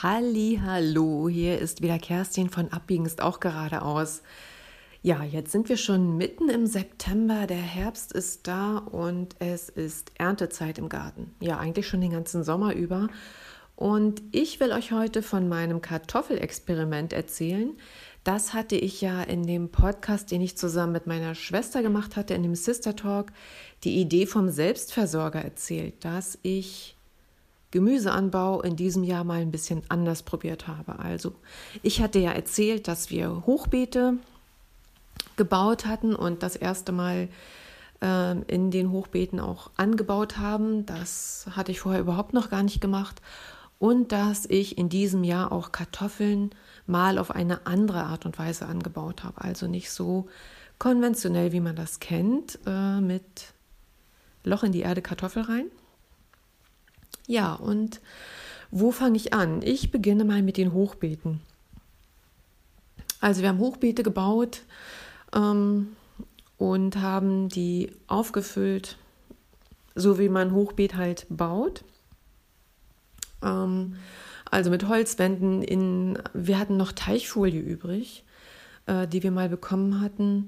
Halli, hallo, hier ist wieder Kerstin von Abbiegen ist auch geradeaus. Ja, jetzt sind wir schon mitten im September, der Herbst ist da und es ist Erntezeit im Garten. Ja, eigentlich schon den ganzen Sommer über. Und ich will euch heute von meinem Kartoffelexperiment erzählen. Das hatte ich ja in dem Podcast, den ich zusammen mit meiner Schwester gemacht hatte, in dem Sister Talk, die Idee vom Selbstversorger erzählt, dass ich Gemüseanbau in diesem Jahr mal ein bisschen anders probiert habe. Also, ich hatte ja erzählt, dass wir Hochbeete gebaut hatten und das erste Mal äh, in den Hochbeeten auch angebaut haben. Das hatte ich vorher überhaupt noch gar nicht gemacht. Und dass ich in diesem Jahr auch Kartoffeln mal auf eine andere Art und Weise angebaut habe. Also nicht so konventionell, wie man das kennt, äh, mit Loch in die Erde Kartoffel rein, ja, und wo fange ich an? Ich beginne mal mit den Hochbeeten. Also wir haben Hochbeete gebaut ähm, und haben die aufgefüllt, so wie man Hochbeet halt baut. Ähm, also mit Holzwänden in, wir hatten noch Teichfolie übrig, äh, die wir mal bekommen hatten.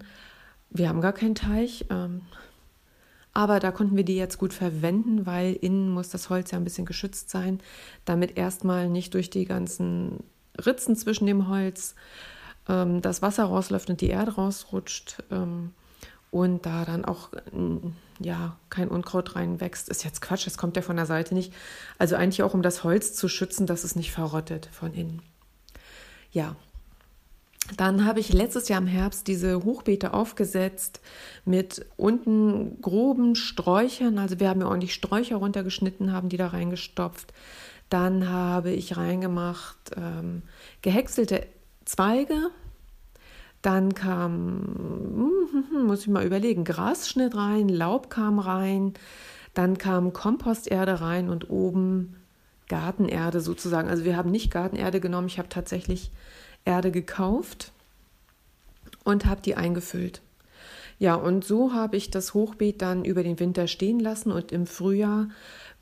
Wir haben gar keinen Teich. Ähm, aber da konnten wir die jetzt gut verwenden, weil innen muss das Holz ja ein bisschen geschützt sein, damit erstmal nicht durch die ganzen Ritzen zwischen dem Holz ähm, das Wasser rausläuft und die Erde rausrutscht ähm, und da dann auch ja kein Unkraut reinwächst. Ist jetzt Quatsch, das kommt ja von der Seite nicht. Also eigentlich auch um das Holz zu schützen, dass es nicht verrottet von innen. Ja, dann habe ich letztes Jahr im Herbst diese Hochbeete aufgesetzt mit unten groben Sträuchern. Also wir haben ja ordentlich Sträucher runtergeschnitten, haben die da reingestopft. Dann habe ich reingemacht ähm, gehäckselte Zweige. Dann kam, hm, muss ich mal überlegen, Grasschnitt rein, Laub kam rein. Dann kam Komposterde rein und oben Gartenerde sozusagen. Also wir haben nicht Gartenerde genommen. Ich habe tatsächlich Erde gekauft und habe die eingefüllt. Ja, und so habe ich das Hochbeet dann über den Winter stehen lassen und im Frühjahr,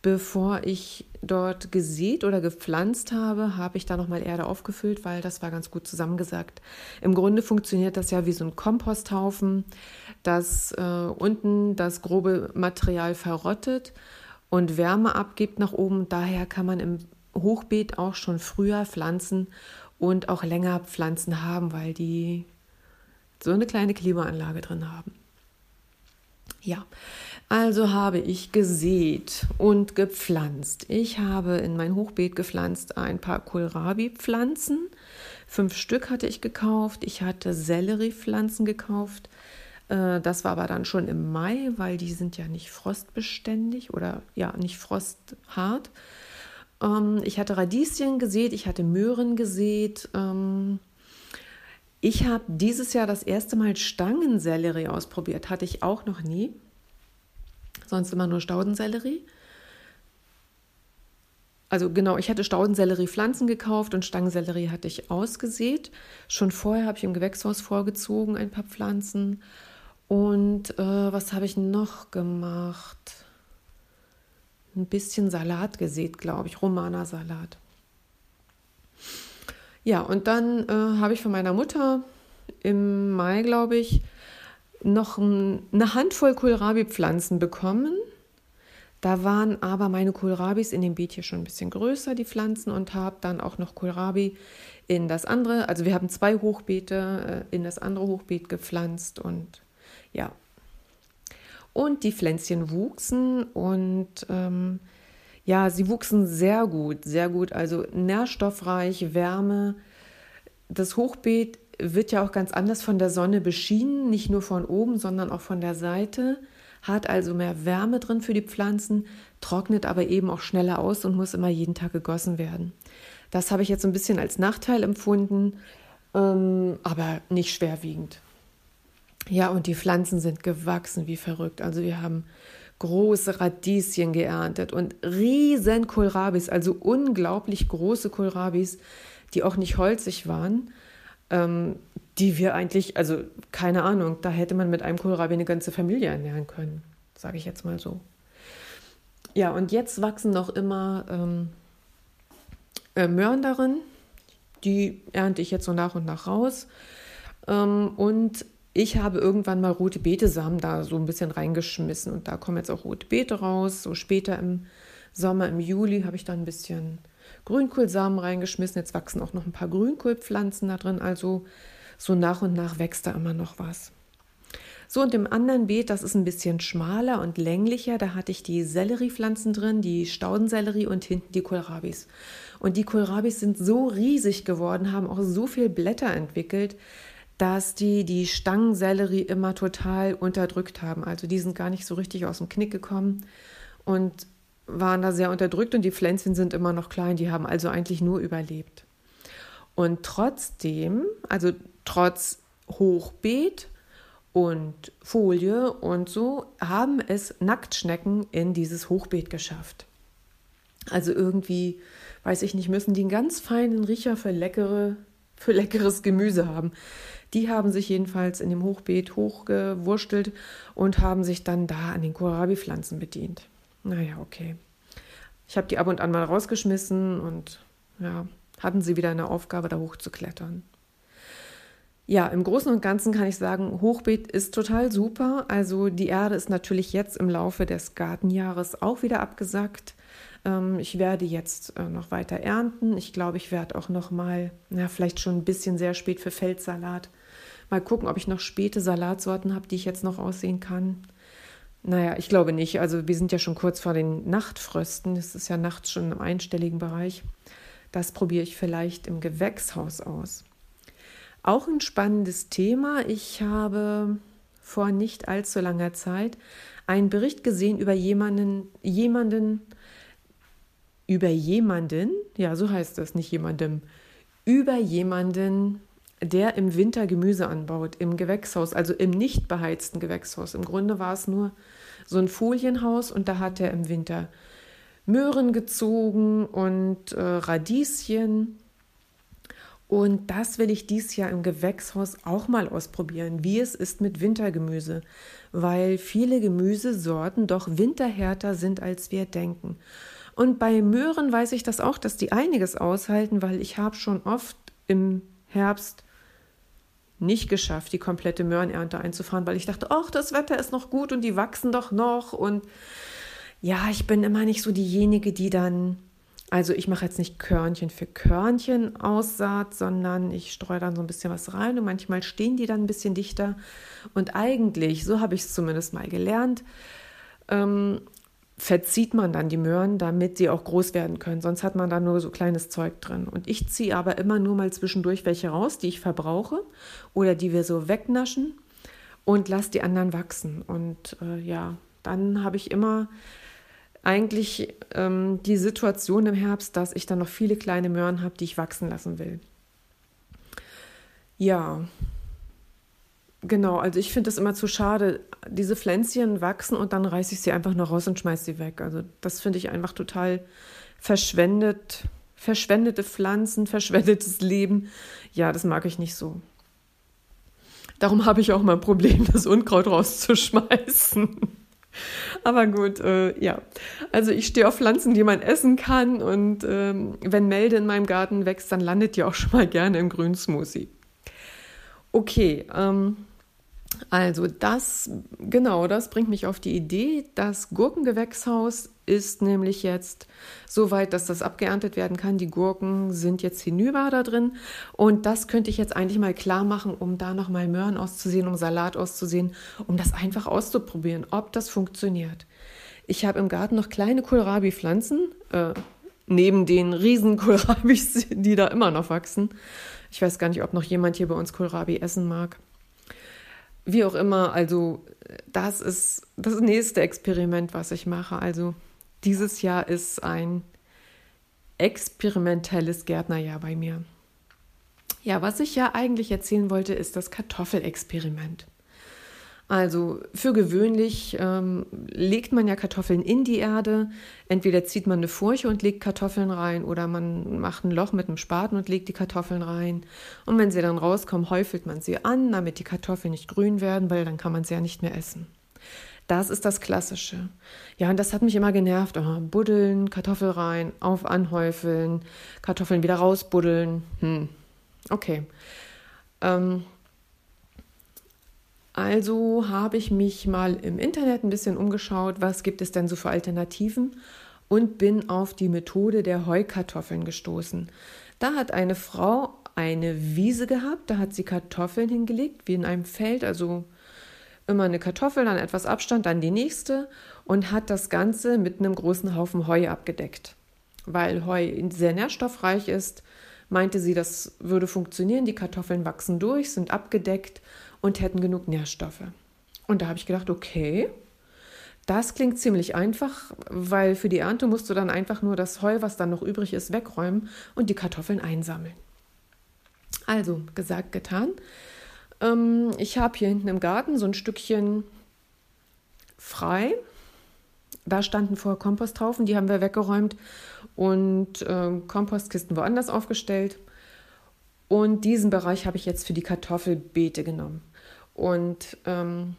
bevor ich dort gesät oder gepflanzt habe, habe ich da nochmal Erde aufgefüllt, weil das war ganz gut zusammengesagt. Im Grunde funktioniert das ja wie so ein Komposthaufen, dass äh, unten das grobe Material verrottet und Wärme abgibt nach oben. Daher kann man im Hochbeet auch schon früher pflanzen und auch länger Pflanzen haben, weil die so eine kleine Klimaanlage drin haben. Ja, also habe ich gesät und gepflanzt. Ich habe in mein Hochbeet gepflanzt ein paar Kohlrabi-Pflanzen. Fünf Stück hatte ich gekauft. Ich hatte Selleriepflanzen gekauft. Äh, das war aber dann schon im Mai, weil die sind ja nicht frostbeständig oder ja nicht frosthart. Ähm, ich hatte Radieschen gesät, ich hatte Möhren gesät. Ähm, ich habe dieses Jahr das erste Mal Stangensellerie ausprobiert. Hatte ich auch noch nie. Sonst immer nur Staudensellerie. Also genau, ich hatte Staudensellerie-Pflanzen gekauft und Stangensellerie hatte ich ausgesät. Schon vorher habe ich im Gewächshaus vorgezogen ein paar Pflanzen. Und äh, was habe ich noch gemacht? Ein bisschen Salat gesät, glaube ich, Romana-Salat. Ja, und dann äh, habe ich von meiner Mutter im Mai, glaube ich, noch eine Handvoll Kohlrabi-Pflanzen bekommen. Da waren aber meine Kohlrabis in dem Beet hier schon ein bisschen größer, die Pflanzen, und habe dann auch noch Kohlrabi in das andere, also wir haben zwei Hochbeete äh, in das andere Hochbeet gepflanzt und ja, und die Pflänzchen wuchsen und ähm, ja, sie wuchsen sehr gut, sehr gut, also nährstoffreich, Wärme. Das Hochbeet wird ja auch ganz anders von der Sonne beschienen, nicht nur von oben, sondern auch von der Seite, hat also mehr Wärme drin für die Pflanzen, trocknet aber eben auch schneller aus und muss immer jeden Tag gegossen werden. Das habe ich jetzt ein bisschen als Nachteil empfunden, ähm, aber nicht schwerwiegend. Ja, und die Pflanzen sind gewachsen wie verrückt. Also wir haben große Radieschen geerntet und riesen Kohlrabis, also unglaublich große Kohlrabis, die auch nicht holzig waren, ähm, die wir eigentlich, also keine Ahnung, da hätte man mit einem Kohlrabi eine ganze Familie ernähren können, sage ich jetzt mal so. Ja, und jetzt wachsen noch immer ähm, äh, Möhren darin. Die ernte ich jetzt so nach und nach raus. Ähm, und ich habe irgendwann mal rote Betesamen da so ein bisschen reingeschmissen und da kommen jetzt auch rote Beete raus. So später im Sommer, im Juli, habe ich dann ein bisschen Grünkohlsamen reingeschmissen. Jetzt wachsen auch noch ein paar Grünkohlpflanzen da drin. Also so nach und nach wächst da immer noch was. So, und im anderen Beet, das ist ein bisschen schmaler und länglicher, da hatte ich die Selleriepflanzen drin, die Staudensellerie und hinten die Kohlrabis. Und die Kohlrabis sind so riesig geworden, haben auch so viel Blätter entwickelt, dass die die Stangensellerie immer total unterdrückt haben. Also die sind gar nicht so richtig aus dem Knick gekommen und waren da sehr unterdrückt und die Pflänzchen sind immer noch klein, die haben also eigentlich nur überlebt. Und trotzdem, also trotz Hochbeet und Folie und so, haben es Nacktschnecken in dieses Hochbeet geschafft. Also irgendwie, weiß ich nicht, müssen die einen ganz feinen Riecher für leckere, für leckeres Gemüse haben. Die haben sich jedenfalls in dem Hochbeet hochgewurstelt und haben sich dann da an den Kohlrabi-Pflanzen bedient. Naja, okay. Ich habe die ab und an mal rausgeschmissen und ja, hatten sie wieder eine Aufgabe, da hochzuklettern. Ja, im Großen und Ganzen kann ich sagen, Hochbeet ist total super. Also die Erde ist natürlich jetzt im Laufe des Gartenjahres auch wieder abgesackt. Ähm, ich werde jetzt äh, noch weiter ernten. Ich glaube, ich werde auch noch mal, na, vielleicht schon ein bisschen sehr spät für Feldsalat. Mal gucken, ob ich noch späte Salatsorten habe, die ich jetzt noch aussehen kann. Naja, ich glaube nicht. Also wir sind ja schon kurz vor den Nachtfrösten. Es ist ja nachts schon im einstelligen Bereich. Das probiere ich vielleicht im Gewächshaus aus. Auch ein spannendes Thema. Ich habe vor nicht allzu langer Zeit einen Bericht gesehen über jemanden, jemanden, über jemanden, ja, so heißt das, nicht jemandem, über jemanden, der im Winter Gemüse anbaut, im Gewächshaus, also im nicht beheizten Gewächshaus. Im Grunde war es nur so ein Folienhaus und da hat er im Winter Möhren gezogen und äh, Radieschen und das will ich dieses Jahr im Gewächshaus auch mal ausprobieren, wie es ist mit Wintergemüse, weil viele Gemüsesorten doch winterhärter sind, als wir denken. Und bei Möhren weiß ich das auch, dass die einiges aushalten, weil ich habe schon oft im Herbst nicht geschafft, die komplette Möhrenernte einzufahren, weil ich dachte, ach, das Wetter ist noch gut und die wachsen doch noch. Und ja, ich bin immer nicht so diejenige, die dann also ich mache jetzt nicht Körnchen für Körnchen Aussaat, sondern ich streue dann so ein bisschen was rein und manchmal stehen die dann ein bisschen dichter. Und eigentlich, so habe ich es zumindest mal gelernt, ähm, verzieht man dann die Möhren, damit sie auch groß werden können. Sonst hat man da nur so kleines Zeug drin. Und ich ziehe aber immer nur mal zwischendurch welche raus, die ich verbrauche oder die wir so wegnaschen und lasse die anderen wachsen. Und äh, ja, dann habe ich immer eigentlich ähm, die Situation im Herbst, dass ich dann noch viele kleine Möhren habe, die ich wachsen lassen will. Ja, genau. Also ich finde das immer zu schade. Diese Pflänzchen wachsen und dann reiße ich sie einfach noch raus und schmeiße sie weg. Also das finde ich einfach total verschwendet. Verschwendete Pflanzen, verschwendetes Leben. Ja, das mag ich nicht so. Darum habe ich auch mal ein Problem, das Unkraut rauszuschmeißen. Aber gut, äh, ja. Also ich stehe auf Pflanzen, die man essen kann. Und ähm, wenn Melde in meinem Garten wächst, dann landet die auch schon mal gerne im Grünsmoothie. Okay, ähm, also das, genau, das bringt mich auf die Idee, das Gurkengewächshaus ist nämlich jetzt so weit, dass das abgeerntet werden kann. Die Gurken sind jetzt hinüber da drin und das könnte ich jetzt eigentlich mal klar machen, um da nochmal Möhren auszusehen, um Salat auszusehen, um das einfach auszuprobieren, ob das funktioniert. Ich habe im Garten noch kleine Kohlrabi-Pflanzen, äh, neben den riesen Kohlrabis, die da immer noch wachsen. Ich weiß gar nicht, ob noch jemand hier bei uns Kohlrabi essen mag. Wie auch immer, also das ist das nächste Experiment, was ich mache. Also dieses Jahr ist ein experimentelles Gärtnerjahr bei mir. Ja, was ich ja eigentlich erzählen wollte, ist das Kartoffelexperiment. Also für gewöhnlich ähm, legt man ja Kartoffeln in die Erde. Entweder zieht man eine Furche und legt Kartoffeln rein oder man macht ein Loch mit einem Spaten und legt die Kartoffeln rein. Und wenn sie dann rauskommen, häufelt man sie an, damit die Kartoffeln nicht grün werden, weil dann kann man sie ja nicht mehr essen. Das ist das Klassische. Ja, und das hat mich immer genervt. Oh, buddeln, Kartoffel rein, auf anhäufeln, Kartoffeln wieder rausbuddeln. Hm. Okay. Ähm, also habe ich mich mal im Internet ein bisschen umgeschaut, was gibt es denn so für Alternativen und bin auf die Methode der Heukartoffeln gestoßen. Da hat eine Frau eine Wiese gehabt, da hat sie Kartoffeln hingelegt, wie in einem Feld, also immer eine Kartoffel, dann etwas Abstand, dann die nächste und hat das Ganze mit einem großen Haufen Heu abgedeckt. Weil Heu sehr nährstoffreich ist, meinte sie, das würde funktionieren. Die Kartoffeln wachsen durch, sind abgedeckt und hätten genug Nährstoffe. Und da habe ich gedacht, okay, das klingt ziemlich einfach, weil für die Ernte musst du dann einfach nur das Heu, was dann noch übrig ist, wegräumen und die Kartoffeln einsammeln. Also, gesagt, getan. Ähm, ich habe hier hinten im Garten so ein Stückchen frei. Da standen vorher Komposthaufen, die haben wir weggeräumt und äh, Kompostkisten woanders aufgestellt. Und diesen Bereich habe ich jetzt für die Kartoffelbeete genommen. Und ähm,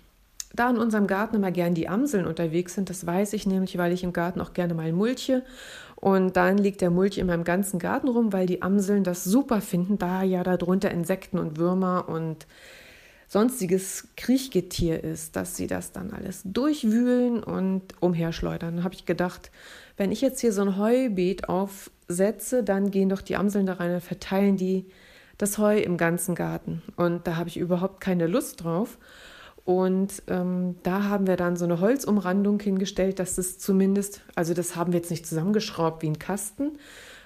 da in unserem Garten immer gern die Amseln unterwegs sind, das weiß ich nämlich, weil ich im Garten auch gerne mal mulche. Und dann liegt der Mulch in meinem ganzen Garten rum, weil die Amseln das super finden, da ja darunter Insekten und Würmer und sonstiges Kriechgetier ist, dass sie das dann alles durchwühlen und umherschleudern. Dann habe ich gedacht, wenn ich jetzt hier so ein Heubeet aufsetze, dann gehen doch die Amseln da rein und verteilen die das Heu im ganzen Garten. Und da habe ich überhaupt keine Lust drauf. Und ähm, da haben wir dann so eine Holzumrandung hingestellt, dass das zumindest, also das haben wir jetzt nicht zusammengeschraubt wie ein Kasten,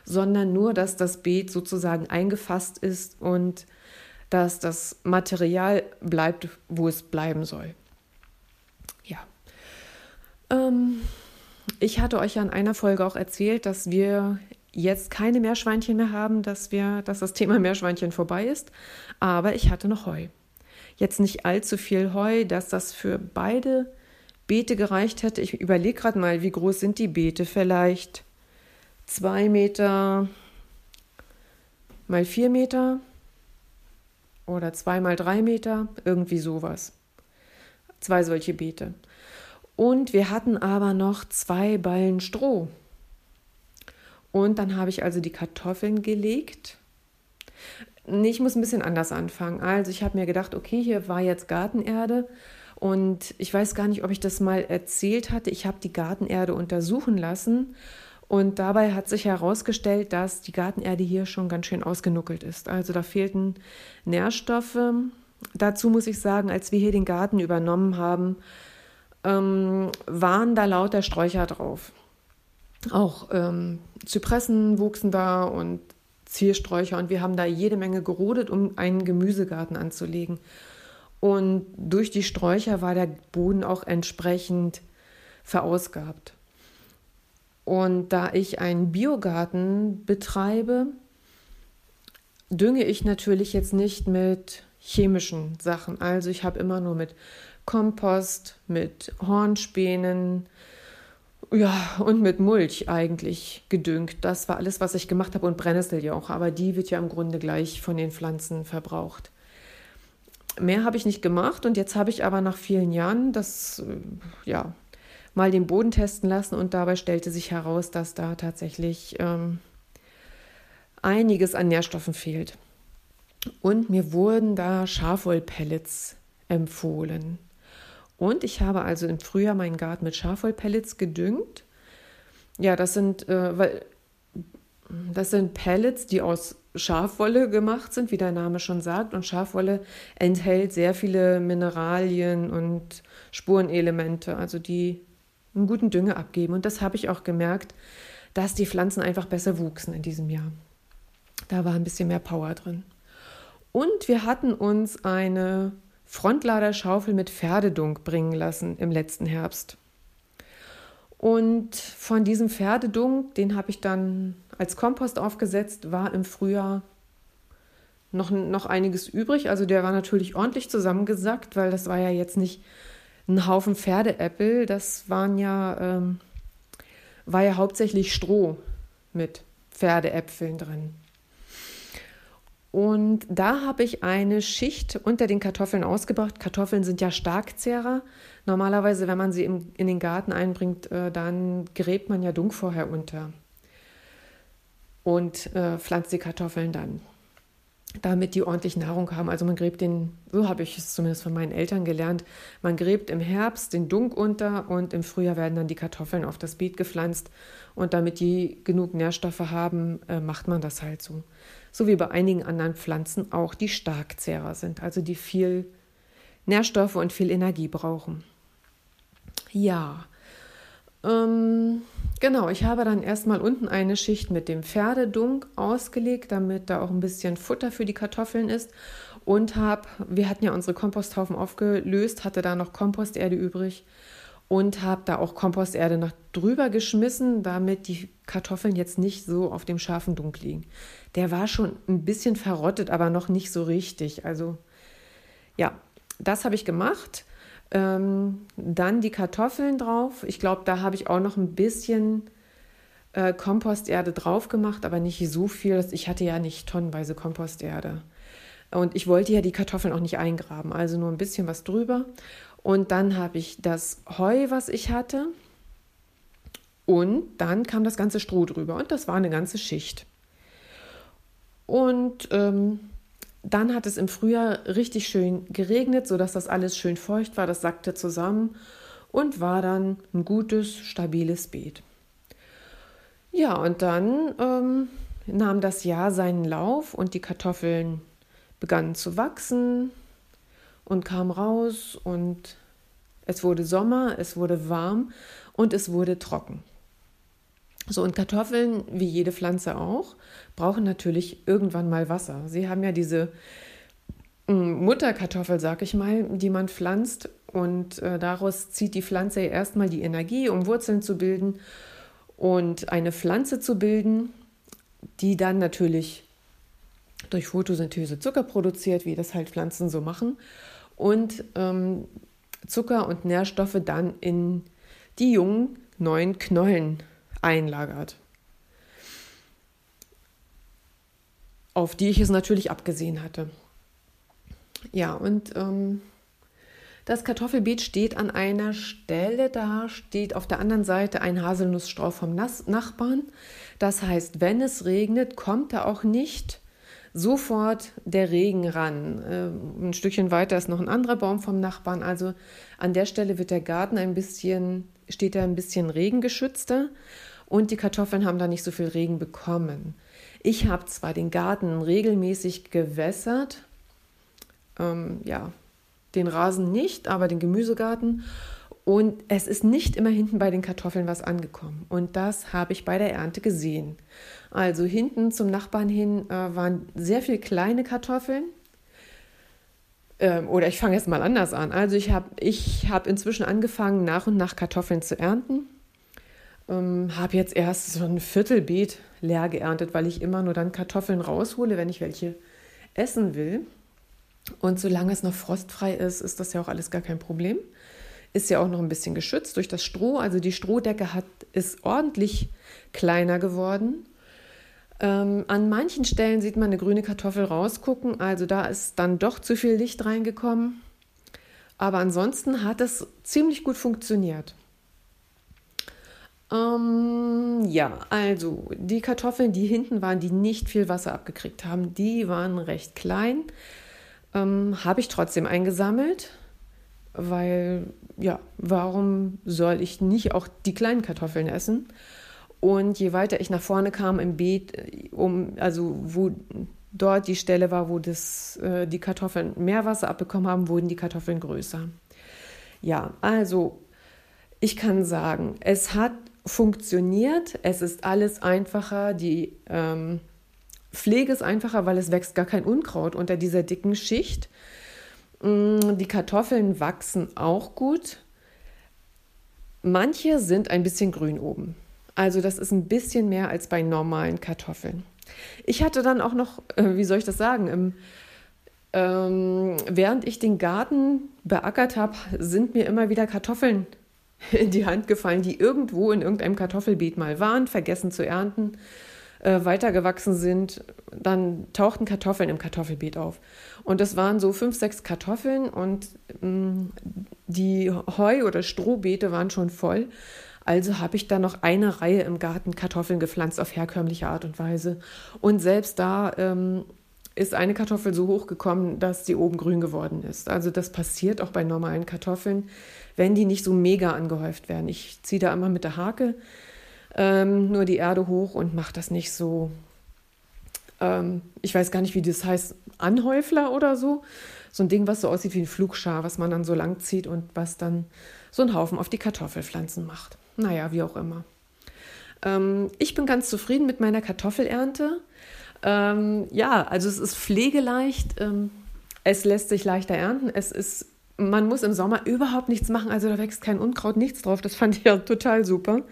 sondern nur, dass das Beet sozusagen eingefasst ist und dass das Material bleibt, wo es bleiben soll. Ja. Ähm, ich hatte euch ja in einer Folge auch erzählt, dass wir jetzt keine Meerschweinchen mehr haben, dass wir, dass das Thema Meerschweinchen vorbei ist. Aber ich hatte noch Heu jetzt nicht allzu viel Heu, dass das für beide Beete gereicht hätte. Ich überlege gerade mal, wie groß sind die Beete? Vielleicht zwei Meter mal vier Meter oder zwei mal drei Meter, irgendwie sowas. Zwei solche Beete. Und wir hatten aber noch zwei Ballen Stroh. Und dann habe ich also die Kartoffeln gelegt ich muss ein bisschen anders anfangen. Also ich habe mir gedacht, okay, hier war jetzt Gartenerde und ich weiß gar nicht, ob ich das mal erzählt hatte. Ich habe die Gartenerde untersuchen lassen und dabei hat sich herausgestellt, dass die Gartenerde hier schon ganz schön ausgenuckelt ist. Also da fehlten Nährstoffe. Dazu muss ich sagen, als wir hier den Garten übernommen haben, ähm, waren da lauter Sträucher drauf. Auch ähm, Zypressen wuchsen da und Ziersträucher und wir haben da jede Menge gerodet, um einen Gemüsegarten anzulegen. Und durch die Sträucher war der Boden auch entsprechend verausgabt. Und da ich einen Biogarten betreibe, dünge ich natürlich jetzt nicht mit chemischen Sachen. Also ich habe immer nur mit Kompost, mit Hornspänen, ja, und mit Mulch eigentlich gedüngt. Das war alles, was ich gemacht habe und Brennnessel ja auch, aber die wird ja im Grunde gleich von den Pflanzen verbraucht. Mehr habe ich nicht gemacht und jetzt habe ich aber nach vielen Jahren das, äh, ja, mal den Boden testen lassen und dabei stellte sich heraus, dass da tatsächlich ähm, einiges an Nährstoffen fehlt. Und mir wurden da Schafwollpellets empfohlen. Und ich habe also im Frühjahr meinen Garten mit Schafwollpellets gedüngt. Ja, das sind, äh, weil, das sind Pellets, die aus Schafwolle gemacht sind, wie der Name schon sagt. Und Schafwolle enthält sehr viele Mineralien und Spurenelemente, also die einen guten Dünger abgeben. Und das habe ich auch gemerkt, dass die Pflanzen einfach besser wuchsen in diesem Jahr. Da war ein bisschen mehr Power drin. Und wir hatten uns eine Frontladerschaufel mit Pferdedunk bringen lassen im letzten Herbst. Und von diesem Pferdedunk, den habe ich dann als Kompost aufgesetzt, war im Frühjahr noch, noch einiges übrig. Also der war natürlich ordentlich zusammengesackt, weil das war ja jetzt nicht ein Haufen Pferdeäppel, das waren ja, ähm, war ja hauptsächlich Stroh mit Pferdeäpfeln drin. Und da habe ich eine Schicht unter den Kartoffeln ausgebracht. Kartoffeln sind ja Starkzehrer. Normalerweise, wenn man sie in, in den Garten einbringt, äh, dann gräbt man ja Dung vorher unter und äh, pflanzt die Kartoffeln dann, damit die ordentlich Nahrung haben. Also man gräbt den, so habe ich es zumindest von meinen Eltern gelernt, man gräbt im Herbst den Dung unter und im Frühjahr werden dann die Kartoffeln auf das Beet gepflanzt. Und damit die genug Nährstoffe haben, äh, macht man das halt so so wie bei einigen anderen Pflanzen auch, die Starkzehrer sind, also die viel Nährstoffe und viel Energie brauchen. Ja, ähm, genau, ich habe dann erstmal unten eine Schicht mit dem Pferdedunk ausgelegt, damit da auch ein bisschen Futter für die Kartoffeln ist und habe, wir hatten ja unsere Komposthaufen aufgelöst, hatte da noch Komposterde übrig und habe da auch Komposterde noch drüber geschmissen, damit die Kartoffeln jetzt nicht so auf dem scharfen Dunk liegen. Der war schon ein bisschen verrottet, aber noch nicht so richtig. Also ja, das habe ich gemacht. Ähm, dann die Kartoffeln drauf. Ich glaube, da habe ich auch noch ein bisschen äh, Komposterde drauf gemacht, aber nicht so viel. Ich hatte ja nicht tonnenweise Komposterde. Und ich wollte ja die Kartoffeln auch nicht eingraben, also nur ein bisschen was drüber. Und dann habe ich das Heu, was ich hatte. Und dann kam das ganze Stroh drüber. Und das war eine ganze Schicht. Und ähm, dann hat es im Frühjahr richtig schön geregnet, sodass das alles schön feucht war. Das sackte zusammen und war dann ein gutes, stabiles Beet. Ja, und dann ähm, nahm das Jahr seinen Lauf und die Kartoffeln begannen zu wachsen und kam raus und es wurde Sommer, es wurde warm und es wurde trocken. So, und Kartoffeln, wie jede Pflanze auch, brauchen natürlich irgendwann mal Wasser. Sie haben ja diese mm, Mutterkartoffel, sag ich mal, die man pflanzt und äh, daraus zieht die Pflanze erstmal die Energie, um Wurzeln zu bilden und eine Pflanze zu bilden, die dann natürlich durch Photosynthese Zucker produziert, wie das halt Pflanzen so machen. Und ähm, Zucker und Nährstoffe dann in die jungen neuen Knollen einlagert. Auf die ich es natürlich abgesehen hatte. Ja, und ähm, das Kartoffelbeet steht an einer Stelle, da steht auf der anderen Seite ein Haselnussstrauch vom Nachbarn. Das heißt, wenn es regnet, kommt er auch nicht sofort der Regen ran. Ähm, ein Stückchen weiter ist noch ein anderer Baum vom Nachbarn. Also an der Stelle wird der Garten ein bisschen, steht er ein bisschen regengeschützter und die Kartoffeln haben da nicht so viel Regen bekommen. Ich habe zwar den Garten regelmäßig gewässert, ähm, ja, den Rasen nicht, aber den Gemüsegarten. Und es ist nicht immer hinten bei den Kartoffeln was angekommen. Und das habe ich bei der Ernte gesehen. Also hinten zum Nachbarn hin äh, waren sehr viele kleine Kartoffeln. Ähm, oder ich fange jetzt mal anders an. Also ich habe ich hab inzwischen angefangen, nach und nach Kartoffeln zu ernten. Ähm, habe jetzt erst so ein Viertelbeet leer geerntet, weil ich immer nur dann Kartoffeln raushole, wenn ich welche essen will. Und solange es noch frostfrei ist, ist das ja auch alles gar kein Problem ist ja auch noch ein bisschen geschützt durch das Stroh. Also die Strohdecke hat, ist ordentlich kleiner geworden. Ähm, an manchen Stellen sieht man eine grüne Kartoffel rausgucken. Also da ist dann doch zu viel Licht reingekommen. Aber ansonsten hat es ziemlich gut funktioniert. Ähm, ja, also die Kartoffeln, die hinten waren, die nicht viel Wasser abgekriegt haben, die waren recht klein. Ähm, Habe ich trotzdem eingesammelt weil ja, warum soll ich nicht auch die kleinen Kartoffeln essen? Und je weiter ich nach vorne kam im Beet, äh, um, also wo dort die Stelle war, wo das, äh, die Kartoffeln mehr Wasser abbekommen haben, wurden die Kartoffeln größer. Ja, also ich kann sagen, es hat funktioniert, es ist alles einfacher, die ähm, Pflege ist einfacher, weil es wächst gar kein Unkraut unter dieser dicken Schicht. Mm, die Kartoffeln wachsen auch gut. Manche sind ein bisschen grün oben. Also das ist ein bisschen mehr als bei normalen Kartoffeln. Ich hatte dann auch noch, äh, wie soll ich das sagen, im, ähm, während ich den Garten beackert habe, sind mir immer wieder Kartoffeln in die Hand gefallen, die irgendwo in irgendeinem Kartoffelbeet mal waren, vergessen zu ernten. Äh, weitergewachsen sind, dann tauchten Kartoffeln im Kartoffelbeet auf. Und das waren so fünf, sechs Kartoffeln und mh, mm, die Heu- oder Strohbeete waren schon voll. Also habe ich da noch eine Reihe im Garten Kartoffeln gepflanzt auf herkömmliche Art und Weise. Und selbst da ähm, ist eine Kartoffel so hoch gekommen, dass sie oben grün geworden ist. Also das passiert auch bei normalen Kartoffeln, wenn die nicht so mega angehäuft werden. Ich ziehe da immer mit der Hake ähm, nur die Erde hoch und mache das nicht so, ähm, ich weiß gar nicht, wie das heißt, Anhäufler oder so. So ein Ding, was so aussieht wie ein Flugschar, was man dann so lang zieht und was dann so einen Haufen auf die Kartoffelpflanzen macht. Naja, wie auch immer. Ähm, ich bin ganz zufrieden mit meiner Kartoffelernte. Ähm, ja, also es ist pflegeleicht, ähm, es lässt sich leichter ernten, es ist, man muss im Sommer überhaupt nichts machen, also da wächst kein Unkraut, nichts drauf. Das fand ich ja total super.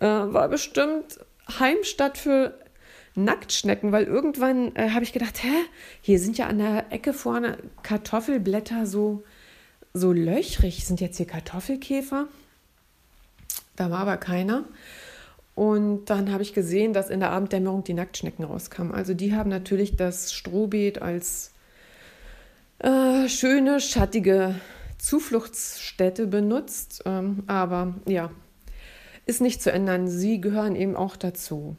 Äh, war bestimmt Heimstatt für Nacktschnecken, weil irgendwann äh, habe ich gedacht, hä, hier sind ja an der Ecke vorne Kartoffelblätter so, so löchrig. Sind jetzt hier Kartoffelkäfer? Da war aber keiner. Und dann habe ich gesehen, dass in der Abenddämmerung die Nacktschnecken rauskamen. Also die haben natürlich das Strohbeet als äh, schöne, schattige Zufluchtsstätte benutzt. Ähm, aber ja, ist nicht zu ändern. Sie gehören eben auch dazu.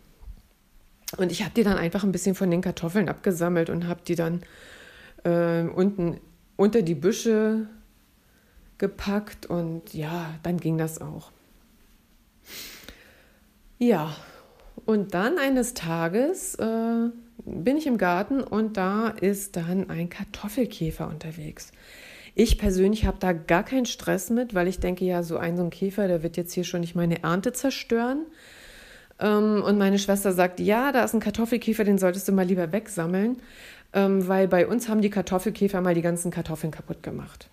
Und ich habe die dann einfach ein bisschen von den Kartoffeln abgesammelt und habe die dann äh, unten unter die Büsche gepackt und ja, dann ging das auch. Ja, und dann eines Tages äh, bin ich im Garten und da ist dann ein Kartoffelkäfer unterwegs. Ich persönlich habe da gar keinen Stress mit, weil ich denke, ja, so ein so ein Käfer, der wird jetzt hier schon nicht meine Ernte zerstören. Ähm, und meine Schwester sagt, ja, da ist ein Kartoffelkäfer, den solltest du mal lieber wegsammeln, ähm, weil bei uns haben die Kartoffelkäfer mal die ganzen Kartoffeln kaputt gemacht.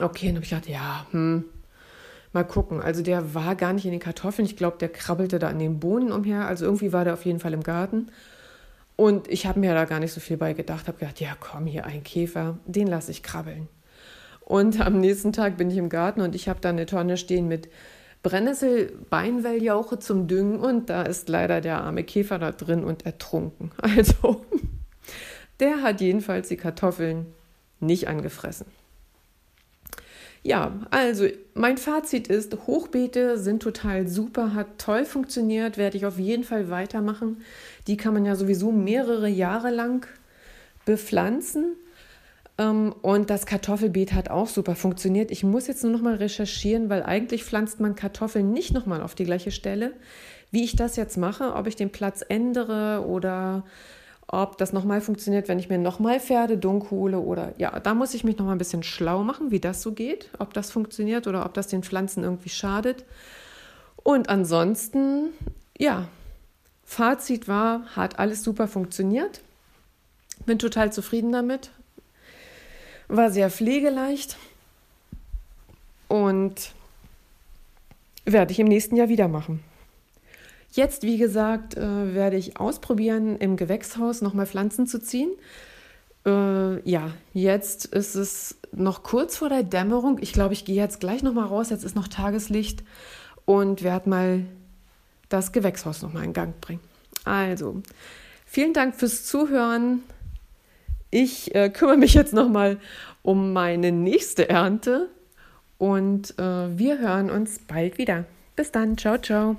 Okay, und habe ich gedacht, ja, hm, Mal gucken. Also der war gar nicht in den Kartoffeln. Ich glaube, der krabbelte da an den Bohnen umher. Also irgendwie war der auf jeden Fall im Garten. Und ich habe mir da gar nicht so viel bei gedacht. Habe gedacht, ja komm, hier ein Käfer, den lasse ich krabbeln. Und am nächsten Tag bin ich im Garten und ich habe da eine Tonne stehen mit Brennnessel, Beinwelljauche zum Düngen und da ist leider der arme Käfer da drin und ertrunken. Also der hat jedenfalls die Kartoffeln nicht angefressen. Ja, also mein Fazit ist, Hochbeete sind total super, hat toll funktioniert, werde ich auf jeden Fall weitermachen. Die kann man ja sowieso mehrere Jahre lang bepflanzen. Ähm, und das Kartoffelbeet hat auch super funktioniert. Ich muss jetzt nur noch mal recherchieren, weil eigentlich pflanzt man Kartoffeln nicht noch mal auf die gleiche Stelle. Wie ich das jetzt mache, ob ich den Platz ändere oder ob das nochmal funktioniert, wenn ich mir nochmal Pferdedunk hole oder ja, da muss ich mich nochmal ein bisschen schlau machen, wie das so geht, ob das funktioniert oder ob das den Pflanzen irgendwie schadet. Und ansonsten, ja, Fazit war, hat alles super funktioniert. Bin total zufrieden damit. War sehr pflegeleicht und werde ich im nächsten Jahr wieder machen. Jetzt, wie gesagt, äh, werde ich ausprobieren, im Gewächshaus nochmal Pflanzen zu ziehen. Äh, ja, jetzt ist es noch kurz vor der Dämmerung. Ich glaube, ich gehe jetzt gleich nochmal raus. Jetzt ist noch Tageslicht und werde mal das Gewächshaus nochmal in Gang bringen. Also, vielen Dank fürs Zuhören. Ich äh, kümmere mich jetzt nochmal um meine nächste Ernte und äh, wir hören uns bald wieder. Bis dann. Ciao, ciao.